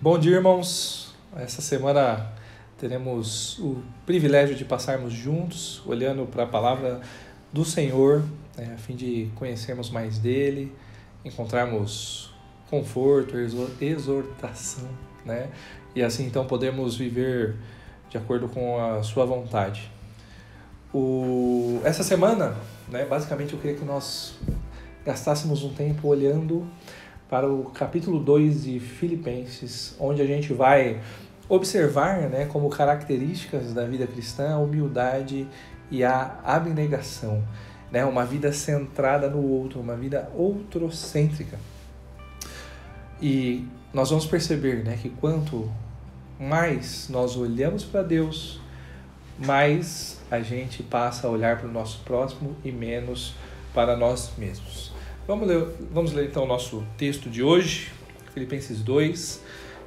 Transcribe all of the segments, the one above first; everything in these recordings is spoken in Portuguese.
Bom dia, irmãos. Essa semana teremos o privilégio de passarmos juntos, olhando para a palavra do Senhor, né, a fim de conhecermos mais dele, encontrarmos conforto, exortação, né? E assim então podemos viver de acordo com a sua vontade. O... Essa semana, né, basicamente eu queria que nós gastássemos um tempo olhando para o capítulo 2 de Filipenses, onde a gente vai observar né, como características da vida cristã a humildade e a abnegação. Né, uma vida centrada no outro, uma vida outrocêntrica. E nós vamos perceber né, que quanto mais nós olhamos para Deus, mais a gente passa a olhar para o nosso próximo e menos para nós mesmos. Vamos ler, vamos ler então o nosso texto de hoje, Filipenses 2,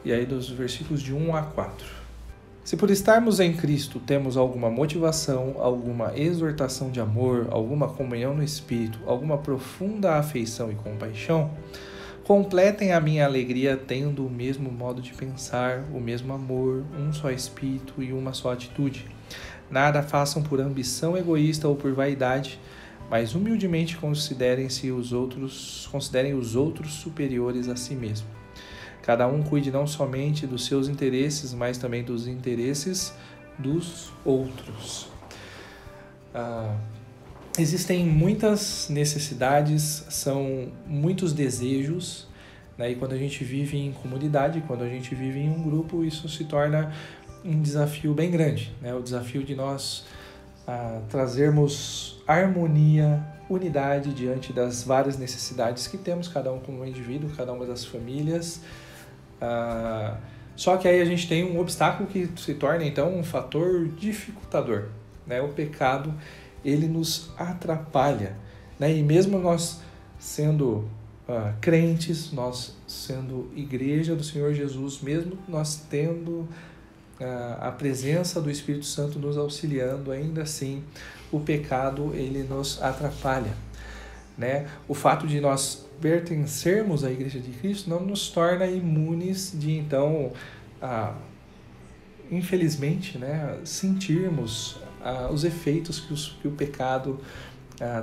e aí dos versículos de 1 a 4. Se por estarmos em Cristo temos alguma motivação, alguma exortação de amor, alguma comunhão no Espírito, alguma profunda afeição e compaixão, completem a minha alegria tendo o mesmo modo de pensar, o mesmo amor, um só Espírito e uma só atitude. Nada façam por ambição egoísta ou por vaidade, mas humildemente considerem-se os outros, considerem os outros superiores a si mesmo. Cada um cuide não somente dos seus interesses, mas também dos interesses dos outros. Ah, existem muitas necessidades, são muitos desejos, né? e quando a gente vive em comunidade, quando a gente vive em um grupo, isso se torna um desafio bem grande, né? o desafio de nós ah, trazermos harmonia, unidade diante das várias necessidades que temos, cada um como indivíduo, cada uma das famílias. Ah, só que aí a gente tem um obstáculo que se torna então um fator dificultador. Né? O pecado ele nos atrapalha. Né? E mesmo nós sendo uh, crentes, nós sendo igreja do Senhor Jesus, mesmo nós tendo a presença do Espírito Santo nos auxiliando, ainda assim o pecado ele nos atrapalha. Né? O fato de nós pertencermos à Igreja de Cristo não nos torna imunes de então, infelizmente, né, sentirmos os efeitos que, os, que o pecado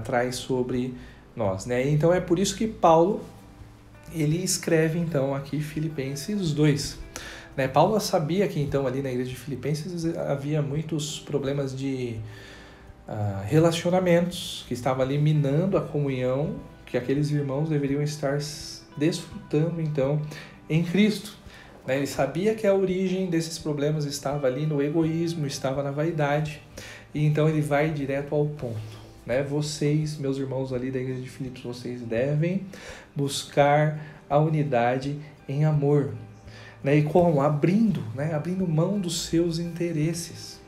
traz sobre nós. Né? Então é por isso que Paulo ele escreve então aqui Filipenses 2. Né? Paulo sabia que então ali na igreja de Filipenses havia muitos problemas de uh, relacionamentos que estavam ali minando a comunhão que aqueles irmãos deveriam estar desfrutando então em Cristo. Né? Ele sabia que a origem desses problemas estava ali no egoísmo, estava na vaidade, e então ele vai direto ao ponto. Né? Vocês, meus irmãos ali da igreja de Filipos, vocês devem buscar a unidade em amor. Né? E como? Abrindo, né? abrindo mão dos seus interesses.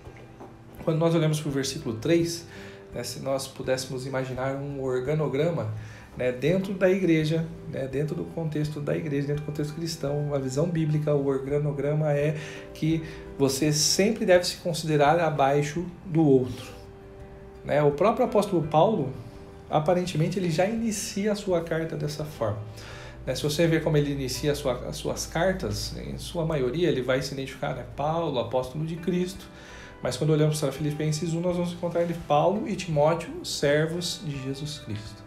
Quando nós olhamos para o versículo 3, né, se nós pudéssemos imaginar um organograma né, dentro da igreja, né, dentro do contexto da igreja, dentro do contexto cristão, a visão bíblica, o organograma é que você sempre deve se considerar abaixo do outro. Né? O próprio apóstolo Paulo, aparentemente, ele já inicia a sua carta dessa forma. Né? Se você ver como ele inicia sua, as suas cartas, em sua maioria ele vai se identificar, né? Paulo, apóstolo de Cristo. Mas quando olhamos para Filipenses 1, nós vamos encontrar ele Paulo e Timóteo, servos de Jesus Cristo.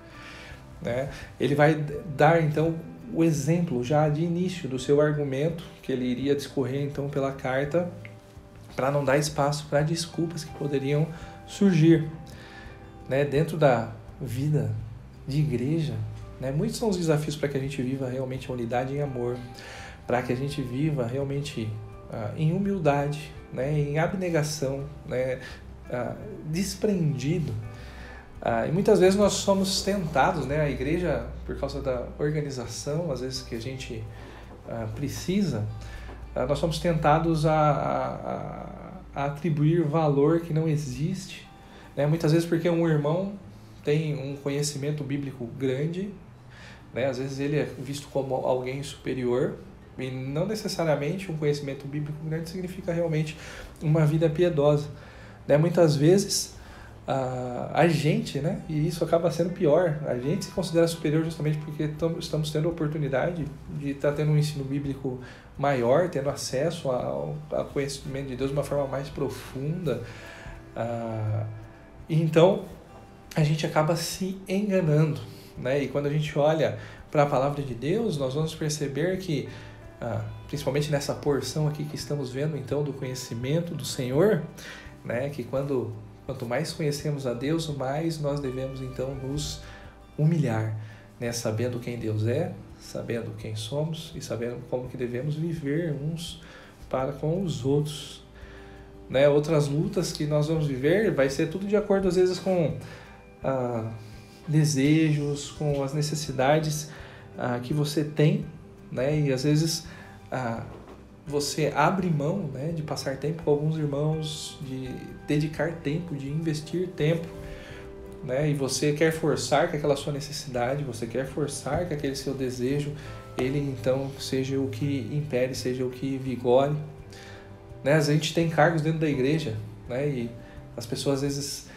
Né? Ele vai dar então o exemplo já de início do seu argumento que ele iria discorrer então pela carta para não dar espaço para desculpas que poderiam surgir, né? Dentro da vida de igreja, né? Muitos são os desafios para que a gente viva realmente a unidade em amor, para que a gente viva realmente uh, em humildade, né? em abnegação, né? Uh, desprendido. Uh, e muitas vezes nós somos tentados, né? a igreja, por causa da organização, às vezes que a gente precisa, nós somos tentados a, a, a, atribuir valor que não existe. Né? Muitas vezes porque um irmão tem um conhecimento bíblico grande né? Às vezes ele é visto como alguém superior, e não necessariamente um conhecimento bíblico grande significa realmente uma vida piedosa. Né? Muitas vezes a, a gente, né? E isso acaba sendo pior. A gente se considera superior justamente porque estamos tendo a oportunidade de estar tá tendo um ensino bíblico maior, tendo acesso ao, ao conhecimento de Deus de uma forma mais profunda. Ah, então, a gente acaba se enganando, né? E quando a gente olha para a palavra de Deus, nós vamos perceber que, ah, principalmente nessa porção aqui que estamos vendo, então, do conhecimento do Senhor, né? Que quando Quanto mais conhecemos a Deus, mais nós devemos então nos humilhar, né? sabendo quem Deus é, sabendo quem somos e sabendo como que devemos viver uns para com os outros. Né? Outras lutas que nós vamos viver vai ser tudo de acordo às vezes com ah, desejos, com as necessidades ah, que você tem, né? E às vezes ah, você abre mão né, de passar tempo com alguns irmãos, de dedicar tempo, de investir tempo, né, e você quer forçar que aquela sua necessidade, você quer forçar que aquele seu desejo, ele então seja o que impere, seja o que vigore. Né, a gente tem cargos dentro da igreja, né, e as pessoas às vezes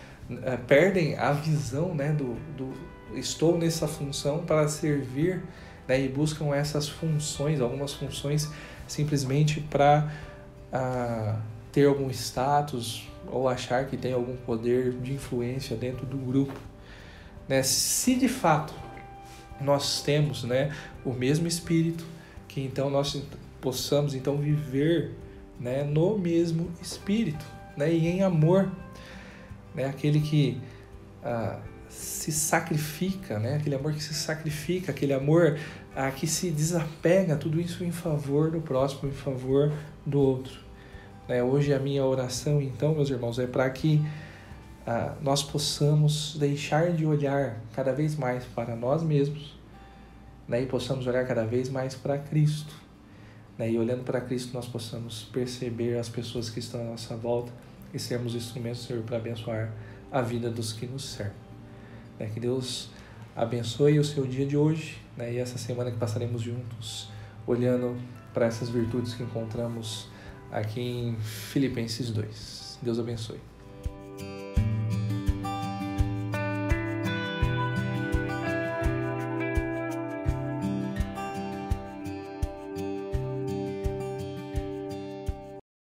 perdem a visão né, do, do estou nessa função para servir né, e buscam essas funções, algumas funções simplesmente para ah, ter algum status ou achar que tem algum poder de influência dentro do grupo. Né? Se de fato nós temos né, o mesmo espírito, que então nós possamos então viver né, no mesmo espírito né, e em amor. Né, aquele que ah, se sacrifica, né? aquele amor que se sacrifica, aquele amor ah, que se desapega, tudo isso em favor do próximo, em favor do outro. Né? Hoje a minha oração, então, meus irmãos, é para que ah, nós possamos deixar de olhar cada vez mais para nós mesmos né? e possamos olhar cada vez mais para Cristo. Né? E olhando para Cristo, nós possamos perceber as pessoas que estão à nossa volta e sermos instrumentos Senhor para abençoar a vida dos que nos servem. Né? Que Deus abençoe o seu dia de hoje né? e essa semana que passaremos juntos, olhando para essas virtudes que encontramos aqui em Filipenses 2. Deus abençoe.